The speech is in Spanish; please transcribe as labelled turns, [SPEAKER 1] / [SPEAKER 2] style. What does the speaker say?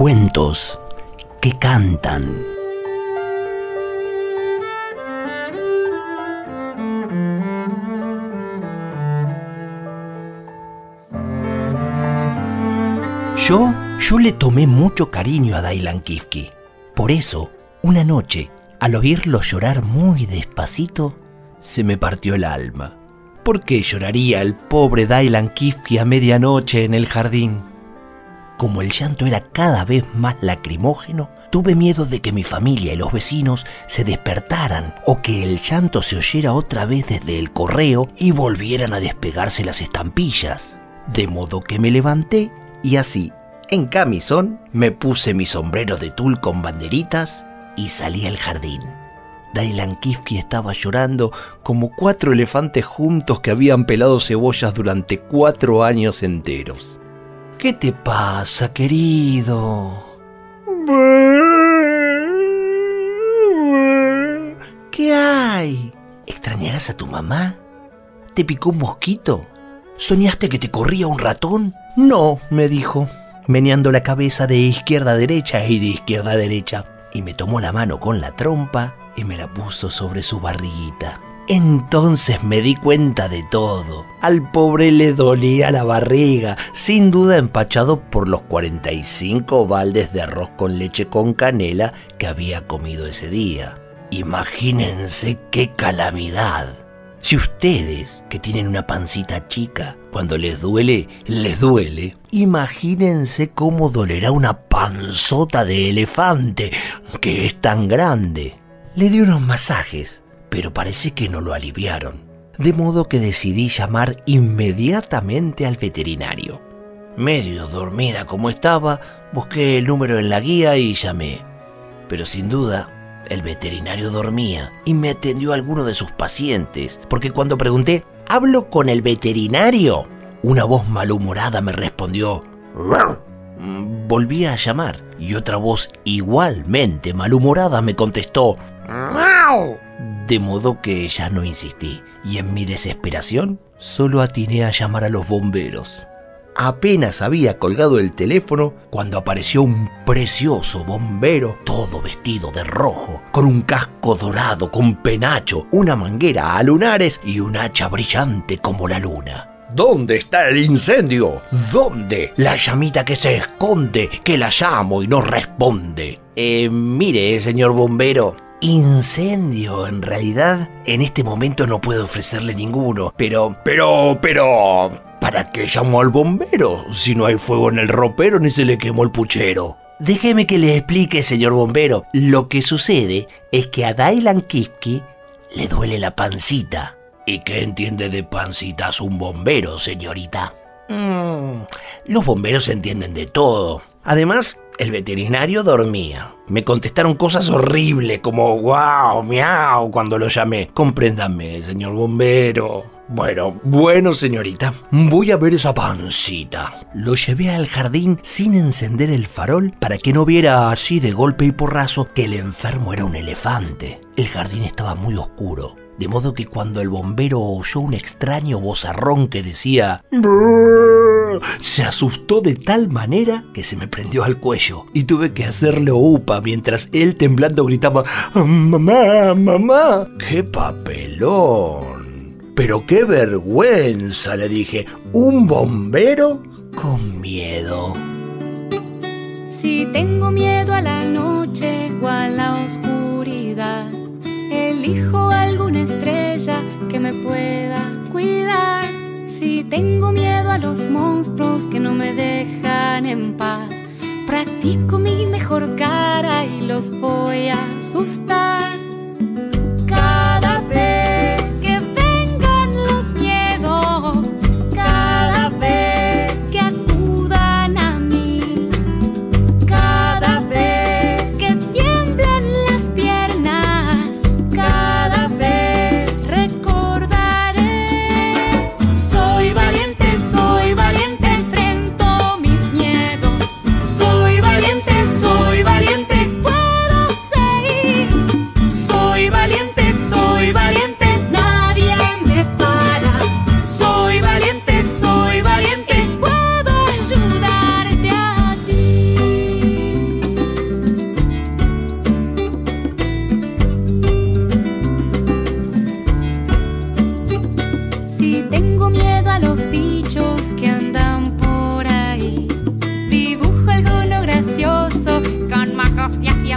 [SPEAKER 1] Cuentos que cantan. Yo, yo le tomé mucho cariño a Dailan Kifki. Por eso, una noche, al oírlo llorar muy despacito, se me partió el alma. ¿Por qué lloraría el pobre Dailan Kifki a medianoche en el jardín? Como el llanto era cada vez más lacrimógeno, tuve miedo de que mi familia y los vecinos se despertaran o que el llanto se oyera otra vez desde el correo y volvieran a despegarse las estampillas. De modo que me levanté y así, en camisón, me puse mi sombrero de tul con banderitas y salí al jardín. Dailan Kifki estaba llorando como cuatro elefantes juntos que habían pelado cebollas durante cuatro años enteros. ¿Qué te pasa, querido? ¿Qué hay? ¿Extrañarás a tu mamá? ¿Te picó un mosquito? ¿Soñaste que te corría un ratón? No, me dijo, meneando la cabeza de izquierda a derecha y de izquierda a derecha, y me tomó la mano con la trompa y me la puso sobre su barriguita. Entonces me di cuenta de todo. Al pobre le dolía la barriga, sin duda empachado por los 45 baldes de arroz con leche con canela que había comido ese día. Imagínense qué calamidad. Si ustedes, que tienen una pancita chica, cuando les duele, les duele, imagínense cómo dolerá una panzota de elefante, que es tan grande. Le di unos masajes pero parece que no lo aliviaron, de modo que decidí llamar inmediatamente al veterinario. Medio dormida como estaba, busqué el número en la guía y llamé. Pero sin duda, el veterinario dormía y me atendió a alguno de sus pacientes, porque cuando pregunté, ¿hablo con el veterinario? Una voz malhumorada me respondió, Volví a llamar y otra voz igualmente malhumorada me contestó, de modo que ya no insistí y en mi desesperación solo atiné a llamar a los bomberos. Apenas había colgado el teléfono cuando apareció un precioso bombero, todo vestido de rojo, con un casco dorado, con penacho, una manguera a lunares y un hacha brillante como la luna. ¿Dónde está el incendio? ¿Dónde? La llamita que se esconde, que la llamo y no responde. Eh, mire, señor bombero, incendio. En realidad, en este momento no puedo ofrecerle ninguno. Pero, pero, pero... ¿Para qué llamó al bombero? Si no hay fuego en el ropero ni se le quemó el puchero. Déjeme que le explique, señor bombero. Lo que sucede es que a Dailan Kifki le duele la pancita. ¿Y qué entiende de pancitas un bombero, señorita? Mm, los bomberos entienden de todo. Además, el veterinario dormía. Me contestaron cosas horribles como wow, miau cuando lo llamé. Compréndame, señor bombero. Bueno, bueno, señorita, voy a ver esa pancita. Lo llevé al jardín sin encender el farol para que no viera así de golpe y porrazo que el enfermo era un elefante. El jardín estaba muy oscuro, de modo que cuando el bombero oyó un extraño vozarrón que decía se asustó de tal manera que se me prendió al cuello y tuve que hacerle upa mientras él temblando gritaba Mamá, mamá. ¡Qué papelón! Pero qué vergüenza, le dije. ¿Un bombero? Con miedo.
[SPEAKER 2] Si tengo miedo a la noche o a la oscuridad, elijo alguna estrella que me pueda cuidar. Si tengo miedo a los monstruos que no me dejan en paz, practico mi mejor cara y los voy a asustar. Yes, yes.